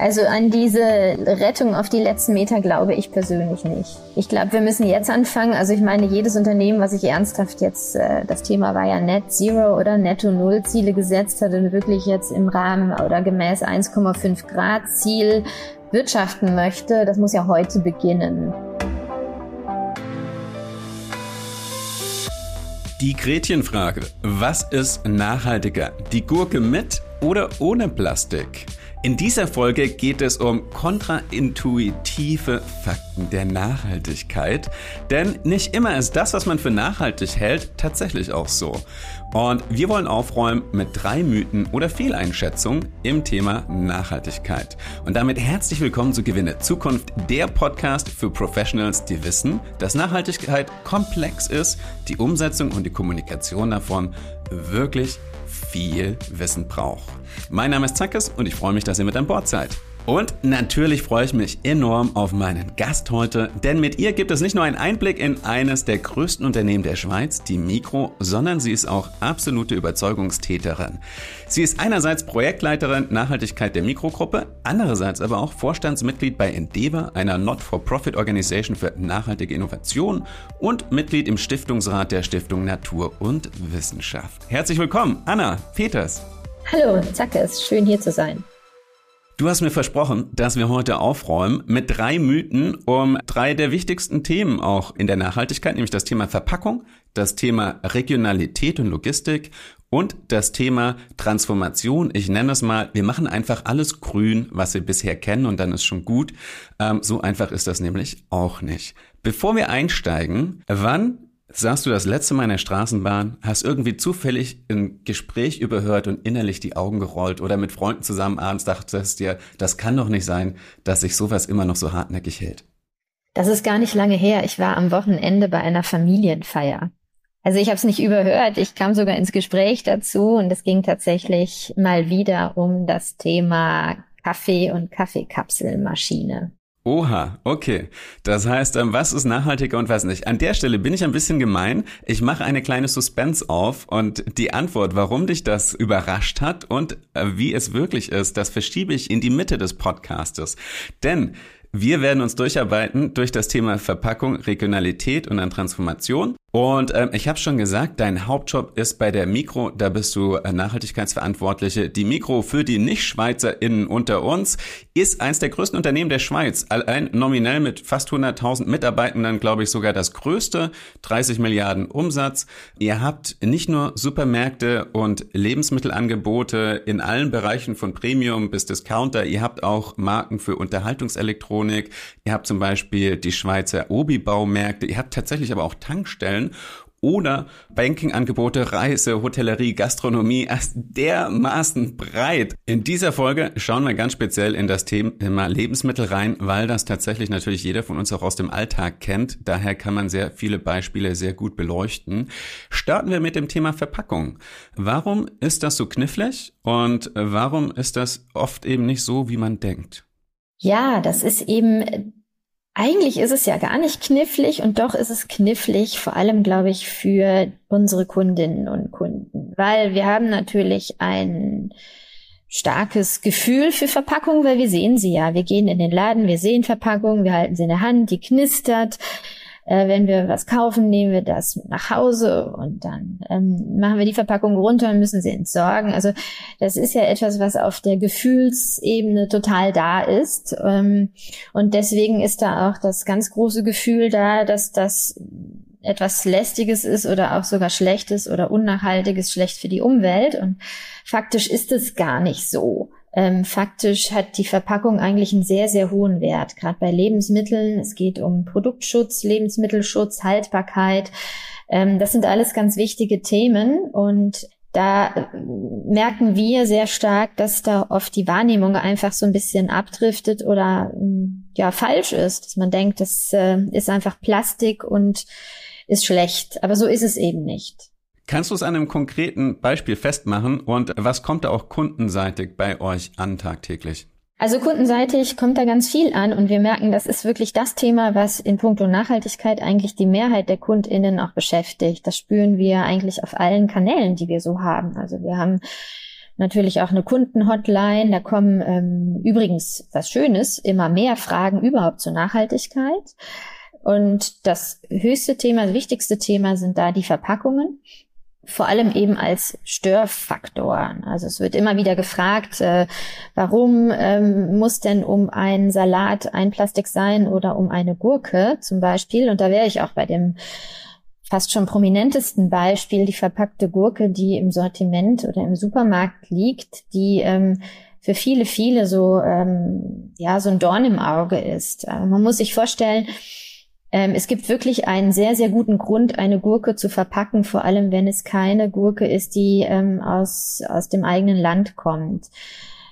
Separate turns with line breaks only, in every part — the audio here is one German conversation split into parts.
Also an diese Rettung auf die letzten Meter glaube ich persönlich nicht. Ich glaube, wir müssen jetzt anfangen. Also ich meine, jedes Unternehmen, was sich ernsthaft jetzt, äh, das Thema war ja Net Zero oder Netto Null Ziele gesetzt hat und wirklich jetzt im Rahmen oder gemäß 1,5 Grad Ziel wirtschaften möchte, das muss ja heute beginnen.
Die Gretchenfrage. Was ist nachhaltiger? Die Gurke mit oder ohne Plastik? In dieser Folge geht es um kontraintuitive Fakten der Nachhaltigkeit, denn nicht immer ist das, was man für nachhaltig hält, tatsächlich auch so. Und wir wollen aufräumen mit drei Mythen oder Fehleinschätzungen im Thema Nachhaltigkeit. Und damit herzlich willkommen zu Gewinne Zukunft, der Podcast für Professionals, die wissen, dass Nachhaltigkeit komplex ist, die Umsetzung und die Kommunikation davon wirklich viel Wissen braucht. Mein Name ist Zackes und ich freue mich, dass ihr mit an Bord seid. Und natürlich freue ich mich enorm auf meinen Gast heute, denn mit ihr gibt es nicht nur einen Einblick in eines der größten Unternehmen der Schweiz, die Mikro, sondern sie ist auch absolute Überzeugungstäterin. Sie ist einerseits Projektleiterin Nachhaltigkeit der Mikrogruppe, andererseits aber auch Vorstandsmitglied bei Endeavor, einer Not-for-Profit-Organisation für nachhaltige Innovation und Mitglied im Stiftungsrat der Stiftung Natur und Wissenschaft. Herzlich willkommen, Anna Peters.
Hallo, Zackes, schön hier zu sein.
Du hast mir versprochen, dass wir heute aufräumen mit drei Mythen um drei der wichtigsten Themen auch in der Nachhaltigkeit, nämlich das Thema Verpackung, das Thema Regionalität und Logistik und das Thema Transformation. Ich nenne es mal, wir machen einfach alles grün, was wir bisher kennen und dann ist schon gut. Ähm, so einfach ist das nämlich auch nicht. Bevor wir einsteigen, wann Saßt du das letzte Mal in der Straßenbahn, hast irgendwie zufällig ein Gespräch überhört und innerlich die Augen gerollt oder mit Freunden zusammen abends dachtest dir, das kann doch nicht sein, dass sich sowas immer noch so hartnäckig hält.
Das ist gar nicht lange her. Ich war am Wochenende bei einer Familienfeier. Also ich habe es nicht überhört. Ich kam sogar ins Gespräch dazu und es ging tatsächlich mal wieder um das Thema Kaffee und Kaffeekapselmaschine.
Oha, okay. Das heißt, ähm, was ist nachhaltiger und was nicht? An der Stelle bin ich ein bisschen gemein. Ich mache eine kleine Suspense auf und die Antwort, warum dich das überrascht hat und äh, wie es wirklich ist, das verschiebe ich in die Mitte des Podcastes. Denn wir werden uns durcharbeiten durch das Thema Verpackung, Regionalität und dann Transformation. Und ähm, ich habe schon gesagt, dein Hauptjob ist bei der Mikro, da bist du äh, Nachhaltigkeitsverantwortliche. Die Mikro für die Nicht-SchweizerInnen unter uns ist eins der größten Unternehmen der Schweiz. Allein nominell mit fast 100.000 Mitarbeitenden, glaube ich, sogar das größte, 30 Milliarden Umsatz. Ihr habt nicht nur Supermärkte und Lebensmittelangebote in allen Bereichen von Premium bis Discounter, ihr habt auch Marken für Unterhaltungselektronik, ihr habt zum Beispiel die Schweizer Obi-Baumärkte, ihr habt tatsächlich aber auch Tankstellen stellen oder Bankingangebote, Reise, Hotellerie, Gastronomie erst dermaßen breit. In dieser Folge schauen wir ganz speziell in das Thema Lebensmittel rein, weil das tatsächlich natürlich jeder von uns auch aus dem Alltag kennt. Daher kann man sehr viele Beispiele sehr gut beleuchten. Starten wir mit dem Thema Verpackung. Warum ist das so knifflig und warum ist das oft eben nicht so, wie man denkt?
Ja, das ist eben eigentlich ist es ja gar nicht knifflig und doch ist es knifflig, vor allem, glaube ich, für unsere Kundinnen und Kunden, weil wir haben natürlich ein starkes Gefühl für Verpackungen, weil wir sehen sie ja. Wir gehen in den Laden, wir sehen Verpackungen, wir halten sie in der Hand, die knistert. Äh, wenn wir was kaufen, nehmen wir das nach Hause und dann ähm, machen wir die Verpackung runter und müssen sie entsorgen. Also das ist ja etwas, was auf der Gefühlsebene total da ist. Ähm, und deswegen ist da auch das ganz große Gefühl da, dass das etwas Lästiges ist oder auch sogar Schlechtes oder Unnachhaltiges schlecht für die Umwelt. Und faktisch ist es gar nicht so. Ähm, faktisch hat die Verpackung eigentlich einen sehr, sehr hohen Wert, gerade bei Lebensmitteln. Es geht um Produktschutz, Lebensmittelschutz, Haltbarkeit. Ähm, das sind alles ganz wichtige Themen und da äh, merken wir sehr stark, dass da oft die Wahrnehmung einfach so ein bisschen abdriftet oder mm, ja falsch ist, dass man denkt, das äh, ist einfach Plastik und ist schlecht. Aber so ist es eben nicht.
Kannst du es an einem konkreten Beispiel festmachen und was kommt da auch kundenseitig bei euch an tagtäglich?
Also kundenseitig kommt da ganz viel an und wir merken, das ist wirklich das Thema, was in puncto Nachhaltigkeit eigentlich die Mehrheit der KundInnen auch beschäftigt. Das spüren wir eigentlich auf allen Kanälen, die wir so haben. Also wir haben natürlich auch eine Kundenhotline. Da kommen ähm, übrigens was Schönes, immer mehr Fragen überhaupt zur Nachhaltigkeit. Und das höchste Thema, das wichtigste Thema sind da die Verpackungen vor allem eben als Störfaktor. Also es wird immer wieder gefragt, äh, warum ähm, muss denn um einen Salat ein Plastik sein oder um eine Gurke zum Beispiel? Und da wäre ich auch bei dem fast schon prominentesten Beispiel, die verpackte Gurke, die im Sortiment oder im Supermarkt liegt, die ähm, für viele, viele so, ähm, ja, so ein Dorn im Auge ist. Also man muss sich vorstellen, ähm, es gibt wirklich einen sehr, sehr guten Grund, eine Gurke zu verpacken, vor allem wenn es keine Gurke ist, die ähm, aus, aus dem eigenen Land kommt.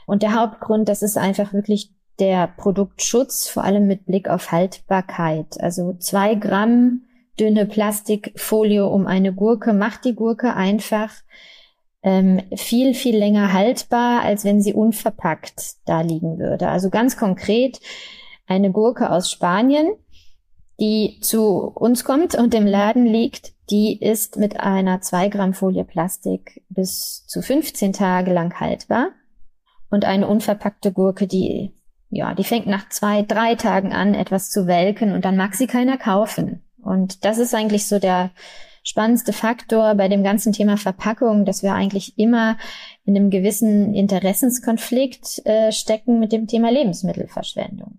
Und der Hauptgrund, das ist einfach wirklich der Produktschutz, vor allem mit Blick auf Haltbarkeit. Also zwei Gramm dünne Plastikfolie um eine Gurke macht die Gurke einfach ähm, viel, viel länger haltbar, als wenn sie unverpackt da liegen würde. Also ganz konkret, eine Gurke aus Spanien die zu uns kommt und im Laden liegt, die ist mit einer 2 Gramm Folie Plastik bis zu 15 Tage lang haltbar. Und eine unverpackte Gurke, die, ja, die fängt nach zwei, drei Tagen an, etwas zu welken und dann mag sie keiner kaufen. Und das ist eigentlich so der spannendste Faktor bei dem ganzen Thema Verpackung, dass wir eigentlich immer in einem gewissen Interessenskonflikt äh, stecken mit dem Thema Lebensmittelverschwendung.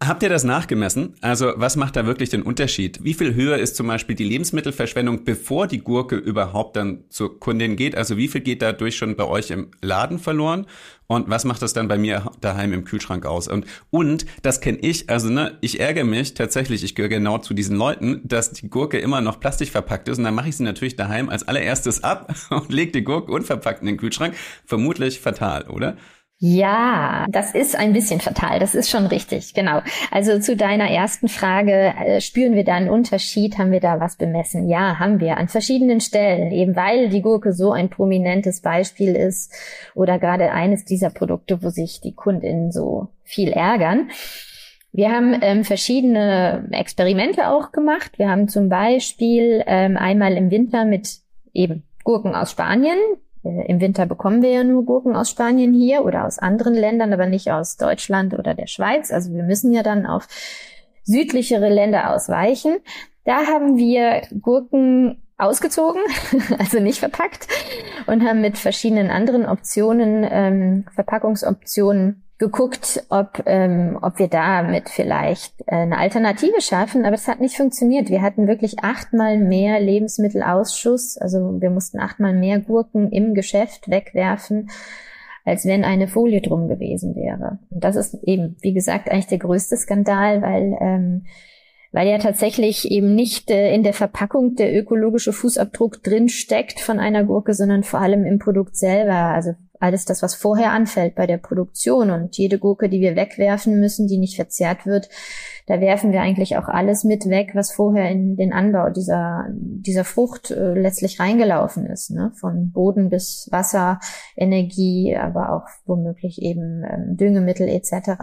Habt ihr das nachgemessen? Also was macht da wirklich den Unterschied? Wie viel höher ist zum Beispiel die Lebensmittelverschwendung, bevor die Gurke überhaupt dann zur Kundin geht? Also wie viel geht dadurch schon bei euch im Laden verloren? Und was macht das dann bei mir daheim im Kühlschrank aus? Und, und das kenne ich, also ne, ich ärgere mich tatsächlich, ich gehöre genau zu diesen Leuten, dass die Gurke immer noch Plastik verpackt ist. Und dann mache ich sie natürlich daheim als allererstes ab und lege die Gurke unverpackt in den Kühlschrank. Vermutlich fatal, oder?
Ja, das ist ein bisschen fatal. Das ist schon richtig. Genau. Also zu deiner ersten Frage, äh, spüren wir da einen Unterschied? Haben wir da was bemessen? Ja, haben wir an verschiedenen Stellen, eben weil die Gurke so ein prominentes Beispiel ist oder gerade eines dieser Produkte, wo sich die Kundinnen so viel ärgern. Wir haben ähm, verschiedene Experimente auch gemacht. Wir haben zum Beispiel ähm, einmal im Winter mit eben Gurken aus Spanien Im Winter bekommen wir ja nur Gurken aus Spanien hier oder aus anderen Ländern, aber nicht aus Deutschland oder der Schweiz. Also wir müssen ja dann auf südlichere Länder ausweichen. Da haben wir Gurken ausgezogen, also nicht verpackt, und haben mit verschiedenen anderen Optionen, ähm, Verpackungsoptionen geguckt, ob, ähm, ob wir damit vielleicht äh, eine Alternative schaffen, aber es hat nicht funktioniert. Wir hatten wirklich achtmal mehr Lebensmittelausschuss, also wir mussten achtmal mehr Gurken im Geschäft wegwerfen, als wenn eine Folie drum gewesen wäre. Und das ist eben, wie gesagt, eigentlich der größte Skandal, weil ähm, weil ja tatsächlich eben nicht äh, in der Verpackung der ökologische Fußabdruck drin steckt von einer Gurke, sondern vor allem im Produkt selber. Also alles das, was vorher anfällt bei der Produktion und jede Gurke, die wir wegwerfen müssen, die nicht verzehrt wird, da werfen wir eigentlich auch alles mit weg, was vorher in den Anbau dieser, dieser Frucht äh, letztlich reingelaufen ist, ne? von Boden bis Wasser, Energie, aber auch womöglich eben ähm, Düngemittel etc.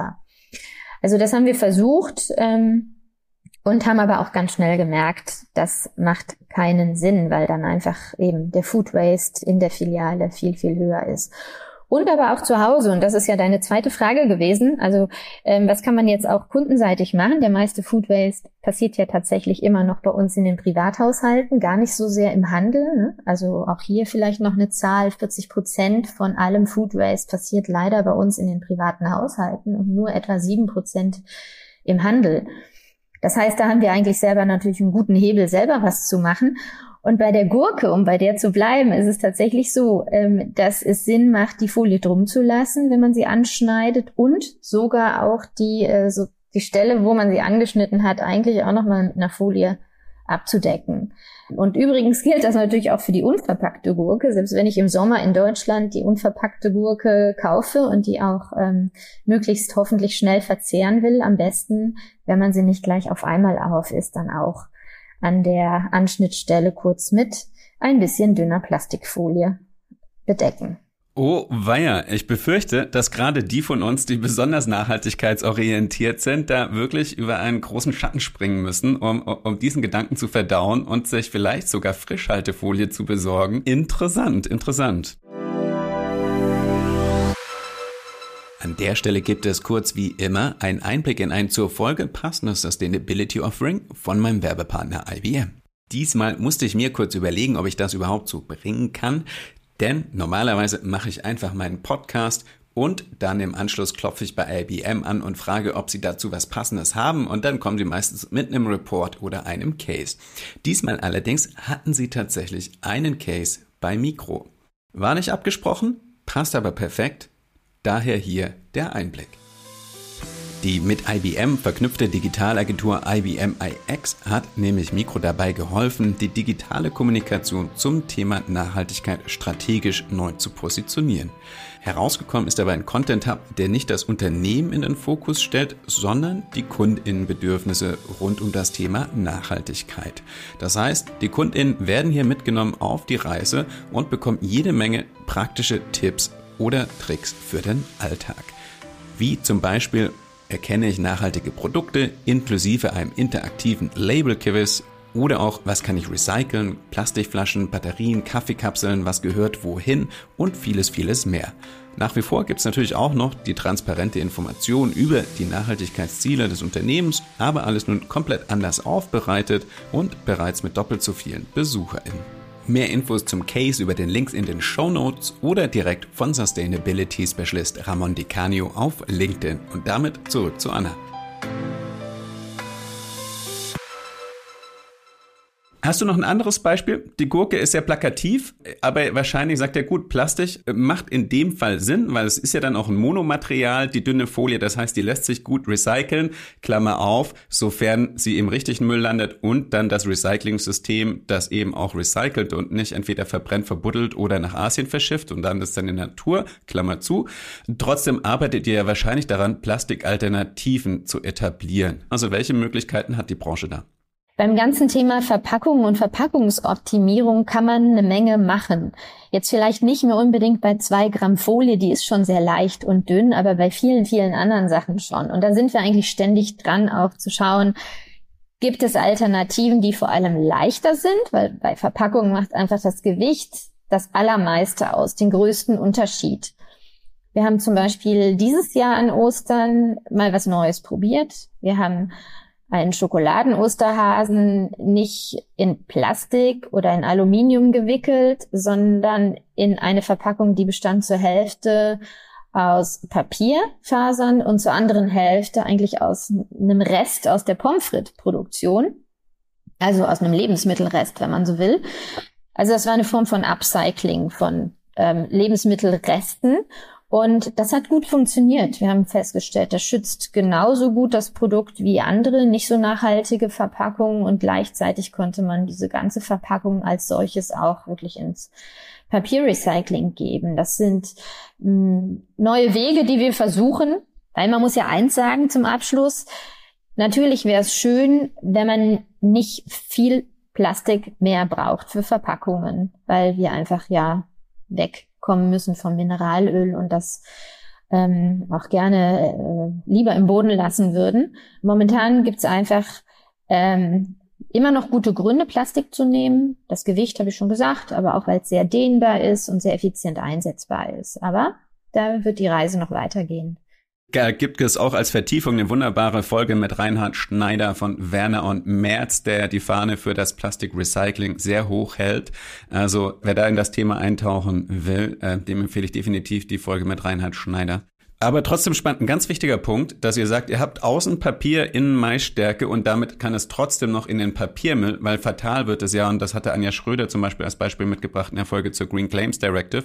Also das haben wir versucht. Ähm, und haben aber auch ganz schnell gemerkt, das macht keinen Sinn, weil dann einfach eben der Food Waste in der Filiale viel, viel höher ist. Und aber auch zu Hause. Und das ist ja deine zweite Frage gewesen. Also ähm, was kann man jetzt auch kundenseitig machen? Der meiste Food Waste passiert ja tatsächlich immer noch bei uns in den Privathaushalten, gar nicht so sehr im Handel. Ne? Also auch hier vielleicht noch eine Zahl. 40 Prozent von allem Food Waste passiert leider bei uns in den privaten Haushalten und nur etwa sieben Prozent im Handel. Das heißt, da haben wir eigentlich selber natürlich einen guten Hebel, selber was zu machen. Und bei der Gurke, um bei der zu bleiben, ist es tatsächlich so, ähm, dass es Sinn macht, die Folie drum zu lassen, wenn man sie anschneidet und sogar auch die, äh, so die Stelle, wo man sie angeschnitten hat, eigentlich auch nochmal mit einer Folie abzudecken. Und übrigens gilt das natürlich auch für die unverpackte Gurke. Selbst wenn ich im Sommer in Deutschland die unverpackte Gurke kaufe und die auch ähm, möglichst hoffentlich schnell verzehren will, am besten, wenn man sie nicht gleich auf einmal auf ist, dann auch an der Anschnittstelle kurz mit ein bisschen dünner Plastikfolie bedecken.
Oh, weia, ich befürchte, dass gerade die von uns, die besonders nachhaltigkeitsorientiert sind, da wirklich über einen großen Schatten springen müssen, um, um diesen Gedanken zu verdauen und sich vielleicht sogar Frischhaltefolie zu besorgen. Interessant, interessant. An der Stelle gibt es kurz wie immer einen Einblick in ein zur Folge passendes Sustainability Offering von meinem Werbepartner IBM. Diesmal musste ich mir kurz überlegen, ob ich das überhaupt so bringen kann, denn normalerweise mache ich einfach meinen Podcast und dann im Anschluss klopfe ich bei IBM an und frage, ob sie dazu was Passendes haben und dann kommen sie meistens mit einem Report oder einem Case. Diesmal allerdings hatten sie tatsächlich einen Case bei Mikro. War nicht abgesprochen, passt aber perfekt, daher hier der Einblick. Die mit IBM verknüpfte Digitalagentur IBM iX hat nämlich Mikro dabei geholfen, die digitale Kommunikation zum Thema Nachhaltigkeit strategisch neu zu positionieren. Herausgekommen ist dabei ein Content Hub, der nicht das Unternehmen in den Fokus stellt, sondern die Kundinnenbedürfnisse rund um das Thema Nachhaltigkeit. Das heißt, die Kundinnen werden hier mitgenommen auf die Reise und bekommen jede Menge praktische Tipps oder Tricks für den Alltag. Wie zum Beispiel erkenne ich nachhaltige Produkte inklusive einem interaktiven Label-Quiz oder auch, was kann ich recyceln, Plastikflaschen, Batterien, Kaffeekapseln, was gehört wohin und vieles, vieles mehr. Nach wie vor gibt es natürlich auch noch die transparente Information über die Nachhaltigkeitsziele des Unternehmens, aber alles nun komplett anders aufbereitet und bereits mit doppelt so vielen BesucherInnen. Mehr Infos zum Case über den Links in den Show Notes oder direkt von Sustainability Specialist Ramon Dicanio auf LinkedIn. Und damit zurück zu Anna. Hast du noch ein anderes Beispiel? Die Gurke ist sehr plakativ, aber wahrscheinlich sagt er gut, Plastik macht in dem Fall Sinn, weil es ist ja dann auch ein Monomaterial, die dünne Folie, das heißt, die lässt sich gut recyceln, Klammer auf, sofern sie im richtigen Müll landet und dann das Recycling-System, das eben auch recycelt und nicht entweder verbrennt, verbuddelt oder nach Asien verschifft und dann ist dann in der Natur, Klammer zu. Trotzdem arbeitet ihr ja wahrscheinlich daran, Plastikalternativen zu etablieren. Also welche Möglichkeiten hat die Branche da?
Beim ganzen Thema Verpackung und Verpackungsoptimierung kann man eine Menge machen. Jetzt vielleicht nicht mehr unbedingt bei zwei Gramm Folie, die ist schon sehr leicht und dünn, aber bei vielen, vielen anderen Sachen schon. Und da sind wir eigentlich ständig dran, auch zu schauen, gibt es Alternativen, die vor allem leichter sind, weil bei Verpackungen macht einfach das Gewicht das Allermeiste aus, den größten Unterschied. Wir haben zum Beispiel dieses Jahr an Ostern mal was Neues probiert. Wir haben einen Schokoladen-Osterhasen nicht in Plastik oder in Aluminium gewickelt, sondern in eine Verpackung, die bestand zur Hälfte aus Papierfasern und zur anderen Hälfte eigentlich aus einem Rest aus der Pommes frites-Produktion. Also aus einem Lebensmittelrest, wenn man so will. Also das war eine Form von Upcycling von ähm, Lebensmittelresten. Und das hat gut funktioniert. Wir haben festgestellt, das schützt genauso gut das Produkt wie andere nicht so nachhaltige Verpackungen und gleichzeitig konnte man diese ganze Verpackung als solches auch wirklich ins Papierrecycling geben. Das sind mh, hm, neue Wege, die wir versuchen, weil man muss ja eins sagen zum Abschluss. Natürlich wäre es schön, wenn man nicht viel Plastik mehr braucht für Verpackungen, weil wir einfach ja weg kommen müssen vom Mineralöl und das ähm, auch gerne äh, lieber im Boden lassen würden. Momentan gibt es einfach ähm, immer noch gute Gründe, Plastik zu nehmen. Das Gewicht habe ich schon gesagt, aber auch weil es sehr dehnbar ist und sehr effizient einsetzbar ist. Aber da wird die Reise noch weitergehen
gibt es auch als Vertiefung eine wunderbare Folge mit Reinhard Schneider von Werner und Merz, der die Fahne für das Plastikrecycling sehr hoch hält. Also wer da in das Thema eintauchen will, äh, dem empfehle ich definitiv die Folge mit Reinhard Schneider. Aber trotzdem spannend, ein ganz wichtiger Punkt, dass ihr sagt, ihr habt außen Papier, innen Maisstärke und damit kann es trotzdem noch in den Papiermüll, weil fatal wird es ja, und das hatte Anja Schröder zum Beispiel als Beispiel mitgebracht in der Folge zur Green Claims Directive.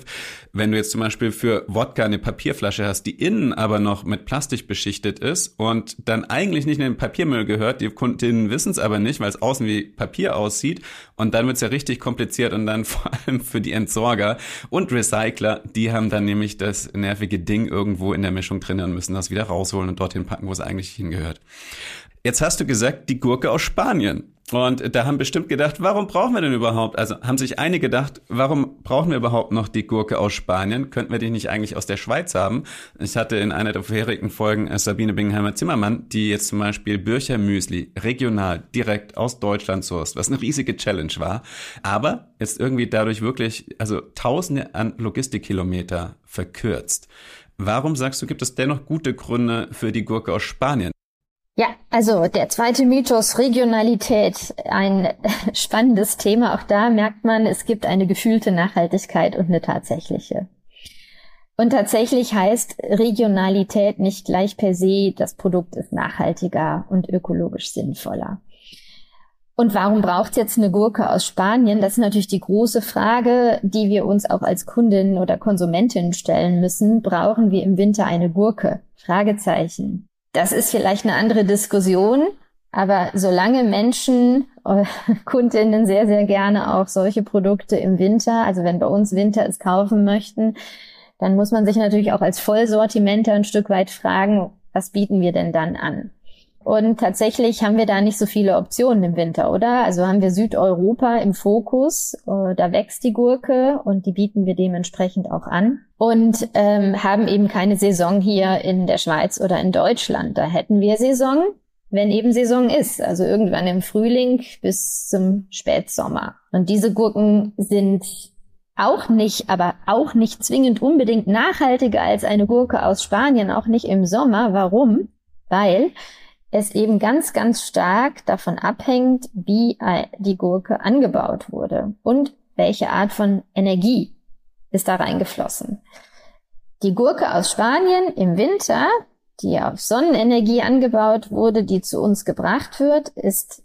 Wenn du jetzt zum Beispiel für Wodka eine Papierflasche hast, die innen aber noch mit Plastik beschichtet ist und dann eigentlich nicht in den Papiermüll gehört, die Kundinnen wissen es aber nicht, weil es außen wie Papier aussieht und dann wird es ja richtig kompliziert und dann vor allem für die Entsorger und Recycler, die haben dann nämlich das nervige Ding irgendwo in in der Mischung drin und müssen das wieder rausholen und dorthin packen, wo es eigentlich hingehört. Jetzt hast du gesagt, die Gurke aus Spanien. Und da haben bestimmt gedacht, warum brauchen wir denn überhaupt? Also haben sich einige gedacht, warum brauchen wir überhaupt noch die Gurke aus Spanien? Könnten wir die nicht eigentlich aus der Schweiz haben? Ich hatte in einer der vorherigen Folgen äh, Sabine Bingheimer Zimmermann, die jetzt zum Beispiel Bircher Müsli regional direkt aus Deutschland sourced, was eine riesige Challenge war. Aber ist irgendwie dadurch wirklich, also Tausende an Logistikkilometer verkürzt. Warum sagst du, gibt es dennoch gute Gründe für die Gurke aus Spanien?
Ja, also der zweite Mythos, Regionalität, ein spannendes Thema. Auch da merkt man, es gibt eine gefühlte Nachhaltigkeit und eine tatsächliche. Und tatsächlich heißt Regionalität nicht gleich per se, das Produkt ist nachhaltiger und ökologisch sinnvoller. Und warum braucht es jetzt eine Gurke aus Spanien? Das ist natürlich die große Frage, die wir uns auch als Kundinnen oder Konsumentinnen stellen müssen. Brauchen wir im Winter eine Gurke? Fragezeichen. Das ist vielleicht eine andere Diskussion, aber solange Menschen, äh, Kundinnen sehr, sehr gerne auch solche Produkte im Winter, also wenn bei uns Winter ist, kaufen möchten, dann muss man sich natürlich auch als Vollsortimenter ein Stück weit fragen, was bieten wir denn dann an? Und tatsächlich haben wir da nicht so viele Optionen im Winter, oder? Also haben wir Südeuropa im Fokus, äh, da wächst die Gurke und die bieten wir dementsprechend auch an. Und ähm, haben eben keine Saison hier in der Schweiz oder in Deutschland. Da hätten wir Saison, wenn eben Saison ist, also irgendwann im Frühling bis zum Spätsommer. Und diese Gurken sind auch nicht, aber auch nicht zwingend unbedingt nachhaltiger als eine Gurke aus Spanien, auch nicht im Sommer. Warum? Weil es eben ganz, ganz stark davon abhängt, wie die Gurke angebaut wurde und welche Art von Energie ist da reingeflossen. Die Gurke aus Spanien im Winter, die auf Sonnenenergie angebaut wurde, die zu uns gebracht wird, ist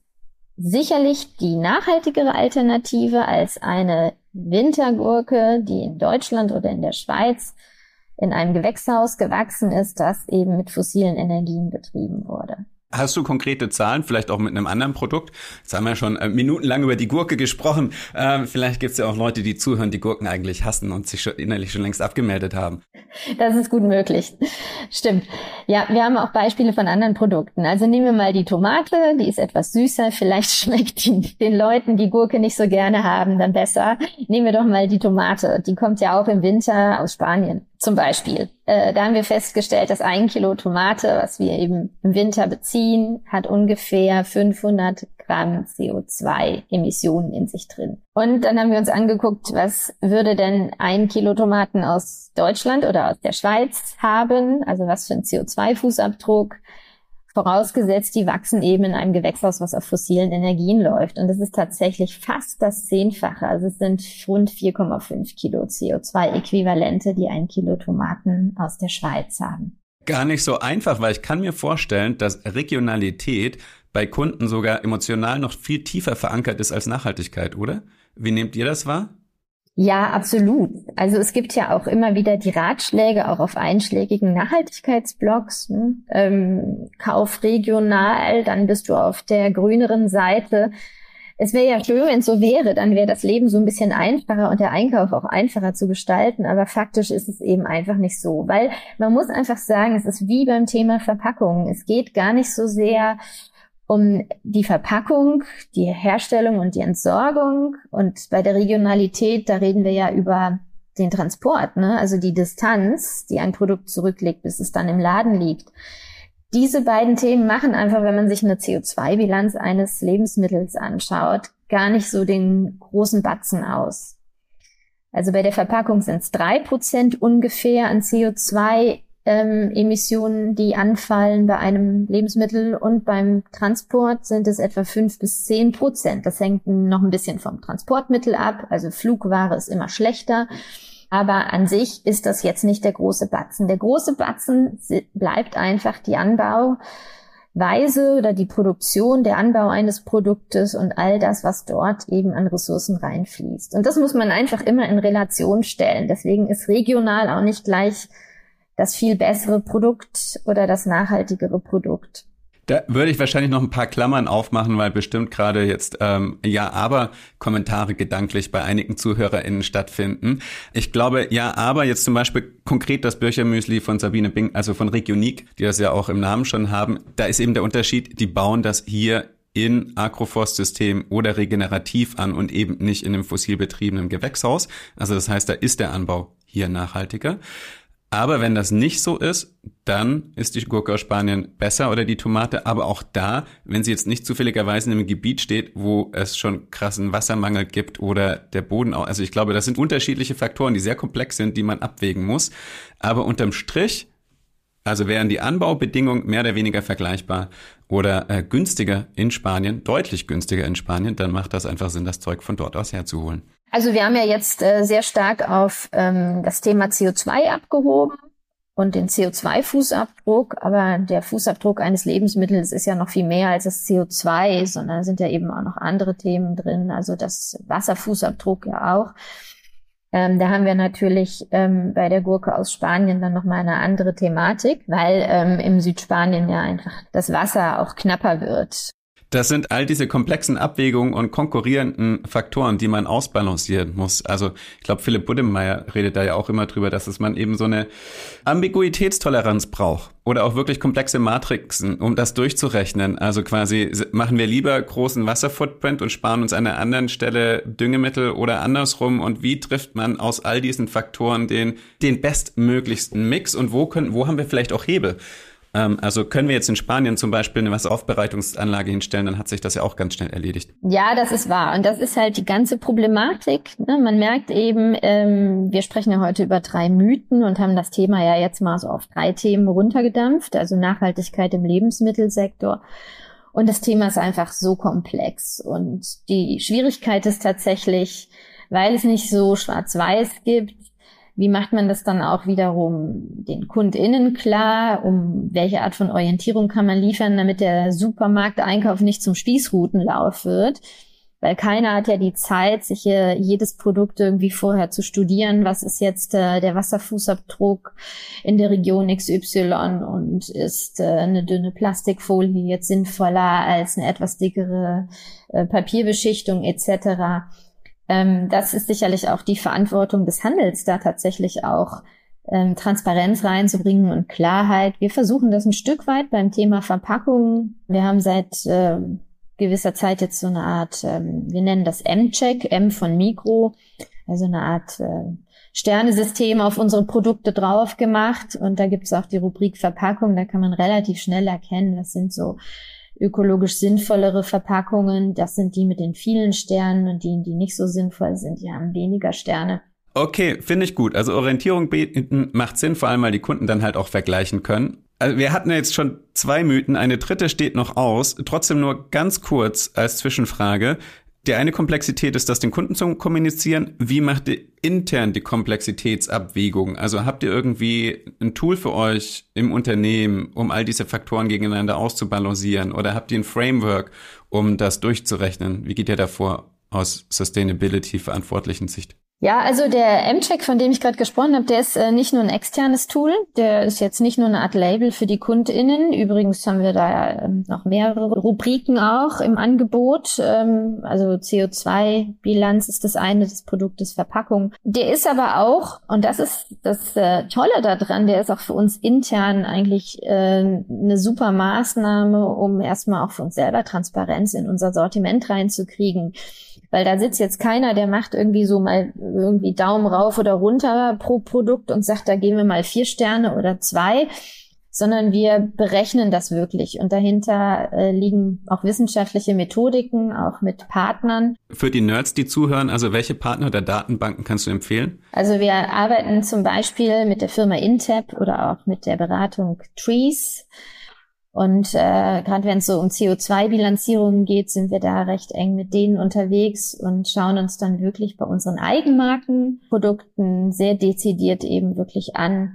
sicherlich die nachhaltigere Alternative als eine Wintergurke, die in Deutschland oder in der Schweiz in einem Gewächshaus gewachsen ist, das eben mit fossilen Energien betrieben wurde.
Hast du konkrete Zahlen, vielleicht auch mit einem anderen Produkt? Jetzt haben wir schon äh, minutenlang über die Gurke gesprochen. Ähm, vielleicht gibt es ja auch Leute, die zuhören, die Gurken eigentlich hassen und sich schon innerlich schon längst abgemeldet haben.
Das ist gut möglich. Stimmt. Ja, wir haben auch Beispiele von anderen Produkten. Also nehmen wir mal die Tomate, die ist etwas süßer. Vielleicht schmeckt die, den Leuten, die Gurke nicht so gerne haben, dann besser. Nehmen wir doch mal die Tomate. Die kommt ja auch im Winter aus Spanien. Zum Beispiel. Äh, da haben wir festgestellt, dass ein Kilo Tomate, was wir eben im Winter beziehen, hat ungefähr 500 Gramm CO2-Emissionen in sich drin. Und dann haben wir uns angeguckt, was würde denn ein Kilo Tomaten aus Deutschland oder aus der Schweiz haben? Also was für ein CO2-Fußabdruck? Vorausgesetzt, die wachsen eben in einem Gewächshaus, was auf fossilen Energien läuft. Und das ist tatsächlich fast das Zehnfache. Also es sind rund 4,5 Kilo CO2-Äquivalente, die ein Kilo Tomaten aus der Schweiz haben.
Gar nicht so einfach, weil ich kann mir vorstellen, dass Regionalität bei Kunden sogar emotional noch viel tiefer verankert ist als Nachhaltigkeit, oder? Wie nehmt ihr das wahr?
Ja, absolut. Also es gibt ja auch immer wieder die Ratschläge, auch auf einschlägigen Nachhaltigkeitsblogs. Ne? Ähm, kauf regional, dann bist du auf der grüneren Seite. Es wäre ja schön, wenn es so wäre, dann wäre das Leben so ein bisschen einfacher und der Einkauf auch einfacher zu gestalten. Aber faktisch ist es eben einfach nicht so, weil man muss einfach sagen, es ist wie beim Thema Verpackungen. Es geht gar nicht so sehr um die Verpackung, die Herstellung und die Entsorgung. Und bei der Regionalität, da reden wir ja über den Transport, ne? also die Distanz, die ein Produkt zurücklegt, bis es dann im Laden liegt. Diese beiden Themen machen einfach, wenn man sich eine CO2-Bilanz eines Lebensmittels anschaut, gar nicht so den großen Batzen aus. Also bei der Verpackung sind es drei Prozent ungefähr an CO2 ähm, Emissionen, die anfallen bei einem Lebensmittel und beim Transport sind es etwa fünf bis zehn Prozent. Das hängt noch ein bisschen vom Transportmittel ab. Also Flugware ist immer schlechter. Aber an sich ist das jetzt nicht der große Batzen. Der große Batzen bleibt einfach die Anbauweise oder die Produktion, der Anbau eines Produktes und all das, was dort eben an Ressourcen reinfließt. Und das muss man einfach immer in Relation stellen. Deswegen ist regional auch nicht gleich das viel bessere Produkt oder das nachhaltigere Produkt.
Da würde ich wahrscheinlich noch ein paar Klammern aufmachen, weil bestimmt gerade jetzt ähm, ja aber Kommentare gedanklich bei einigen ZuhörerInnen stattfinden. Ich glaube, ja aber jetzt zum Beispiel konkret das Birchermüsli von Sabine Bing, also von Regionik, die das ja auch im Namen schon haben, da ist eben der Unterschied, die bauen das hier in Agroforstsystem oder regenerativ an und eben nicht in einem fossil betriebenen Gewächshaus. Also das heißt, da ist der Anbau hier nachhaltiger. Aber wenn das nicht so ist, dann ist die Gurke aus Spanien besser oder die Tomate. Aber auch da, wenn sie jetzt nicht zufälligerweise in einem Gebiet steht, wo es schon krassen Wassermangel gibt oder der Boden auch. Also ich glaube, das sind unterschiedliche Faktoren, die sehr komplex sind, die man abwägen muss. Aber unterm Strich, also wären die Anbaubedingungen mehr oder weniger vergleichbar oder äh, günstiger in Spanien, deutlich günstiger in Spanien, dann macht das einfach Sinn, das Zeug von dort aus herzuholen.
Also wir haben ja jetzt äh, sehr stark auf ähm, das Thema CO2 abgehoben und den CO2-Fußabdruck, aber der Fußabdruck eines Lebensmittels ist ja noch viel mehr als das CO2, sondern sind ja eben auch noch andere Themen drin, also das Wasserfußabdruck ja auch. Ähm, da haben wir natürlich ähm, bei der Gurke aus Spanien dann nochmal eine andere Thematik, weil ähm, im Südspanien ja einfach das Wasser auch knapper wird.
Das sind all diese komplexen Abwägungen und konkurrierenden Faktoren, die man ausbalancieren muss. Also ich glaube, Philipp Buddemeyer redet da ja auch immer drüber, dass es man eben so eine Ambiguitätstoleranz braucht oder auch wirklich komplexe Matrixen, um das durchzurechnen. Also quasi machen wir lieber großen Wasserfootprint und sparen uns an der anderen Stelle Düngemittel oder andersrum und wie trifft man aus all diesen Faktoren den, den bestmöglichsten Mix und wo können, wo haben wir vielleicht auch Hebel? Ähm, also können wir jetzt in Spanien zum Beispiel eine Wasseraufbereitungsanlage hinstellen, dann hat sich das ja auch ganz schnell erledigt.
Ja, das ist wahr. Und das ist halt die ganze Problematik. Ne? Man merkt eben, ähm, wir sprechen ja heute über drei Mythen und haben das Thema ja jetzt mal so auf drei Themen runtergedampft. Also Nachhaltigkeit im Lebensmittelsektor. Und das Thema ist einfach so komplex. Und die Schwierigkeit ist tatsächlich, weil es nicht so schwarz-weiß gibt, wie macht man das dann auch wiederum den KundInnen klar? Um welche Art von Orientierung kann man liefern, damit der Supermarkteinkauf nicht zum Spießrutenlauf wird? Weil keiner hat ja die Zeit, sich hier jedes Produkt irgendwie vorher zu studieren. Was ist jetzt äh, der Wasserfußabdruck in der Region XY und ist äh, eine dünne Plastikfolie jetzt sinnvoller als eine etwas dickere äh, Papierbeschichtung etc. Ähm, das ist sicherlich auch die Verantwortung des Handels, da tatsächlich auch ähm, Transparenz reinzubringen und Klarheit. Wir versuchen das ein Stück weit beim Thema Verpackungen. Wir haben seit äh, gewisser Zeit jetzt so eine Art, ähm, wir nennen das M-Check, M von Mikro, also eine Art äh, Sternesystem auf unsere Produkte drauf gemacht. Und da gibt es auch die Rubrik Verpackung, da kann man relativ schnell erkennen, das sind so ökologisch sinnvollere Verpackungen. Das sind die mit den vielen Sternen und die, die nicht so sinnvoll sind, die haben weniger Sterne.
Okay, finde ich gut. Also Orientierung bieten macht Sinn, vor allem weil die Kunden dann halt auch vergleichen können. Also wir hatten jetzt schon zwei Mythen, eine dritte steht noch aus. Trotzdem nur ganz kurz als Zwischenfrage. Die eine Komplexität ist, das den Kunden zu kommunizieren. Wie macht ihr intern die Komplexitätsabwägung? Also habt ihr irgendwie ein Tool für euch im Unternehmen, um all diese Faktoren gegeneinander auszubalancieren? Oder habt ihr ein Framework, um das durchzurechnen? Wie geht ihr davor aus Sustainability verantwortlichen Sicht?
Ja, also der M-Check, von dem ich gerade gesprochen habe, der ist äh, nicht nur ein externes Tool, der ist jetzt nicht nur eine Art Label für die KundInnen. Übrigens haben wir da ähm, noch mehrere Rubriken auch im Angebot. Ähm, also CO2-Bilanz ist das eine, das Produkt ist Verpackung. Der ist aber auch, und das ist das äh, Tolle daran, der ist auch für uns intern eigentlich äh, eine super Maßnahme, um erstmal auch für uns selber Transparenz in unser Sortiment reinzukriegen. Weil da sitzt jetzt keiner, der macht irgendwie so mal irgendwie Daumen rauf oder runter pro Produkt und sagt, da geben wir mal vier Sterne oder zwei, sondern wir berechnen das wirklich. Und dahinter äh, liegen auch wissenschaftliche Methodiken, auch mit Partnern.
Für die Nerds, die zuhören, also welche Partner oder Datenbanken kannst du empfehlen?
Also wir arbeiten zum Beispiel mit der Firma Intep oder auch mit der Beratung Trees. Und äh, gerade wenn es so um CO2-Bilanzierungen geht, sind wir da recht eng mit denen unterwegs und schauen uns dann wirklich bei unseren Eigenmarkenprodukten sehr dezidiert eben wirklich an,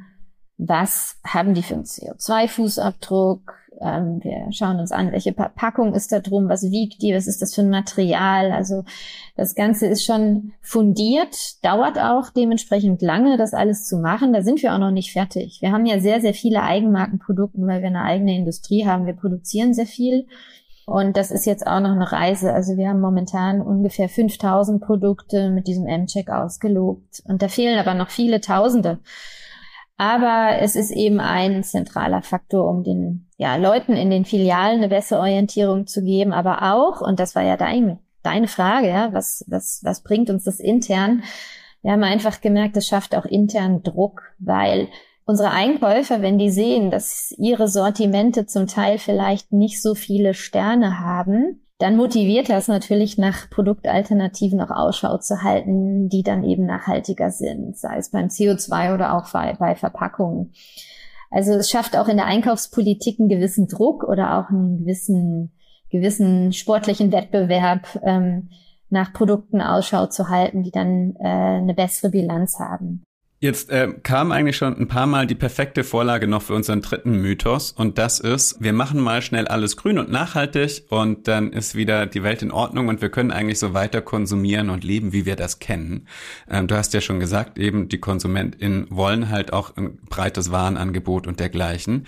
was haben die für einen CO2-Fußabdruck, ähm, wir schauen uns an, welche Packung ist da drum, was wiegt die, was ist das für ein Material. Also das Ganze ist schon fundiert, dauert auch dementsprechend lange, das alles zu machen. Da sind wir auch noch nicht fertig. Wir haben ja sehr, sehr viele Eigenmarkenprodukte, weil wir eine eigene Industrie haben. Wir produzieren sehr viel. Und das ist jetzt auch noch eine Reise. Also wir haben momentan ungefähr 5000 Produkte mit diesem M-Check ausgelobt. Und da fehlen aber noch viele Tausende. Aber es ist eben ein zentraler Faktor, um den ja, Leuten in den Filialen eine bessere Orientierung zu geben, aber auch, und das war ja dein, deine Frage, ja, was, was, was bringt uns das intern? Wir haben einfach gemerkt, es schafft auch intern Druck, weil unsere Einkäufer, wenn die sehen, dass ihre Sortimente zum Teil vielleicht nicht so viele Sterne haben, dann motiviert das natürlich nach Produktalternativen auch Ausschau zu halten, die dann eben nachhaltiger sind, sei es beim CO2 oder auch bei, bei Verpackungen. Also es schafft auch in der Einkaufspolitik einen gewissen Druck oder auch einen gewissen, gewissen sportlichen Wettbewerb, ähm, nach Produkten Ausschau zu halten, die dann äh, eine bessere Bilanz haben.
Jetzt äh, kam eigentlich schon ein paar Mal die perfekte Vorlage noch für unseren dritten Mythos und das ist, wir machen mal schnell alles grün und nachhaltig und dann ist wieder die Welt in Ordnung und wir können eigentlich so weiter konsumieren und leben, wie wir das kennen. Ähm, du hast ja schon gesagt, eben die KonsumentInnen wollen halt auch ein breites Warenangebot und dergleichen.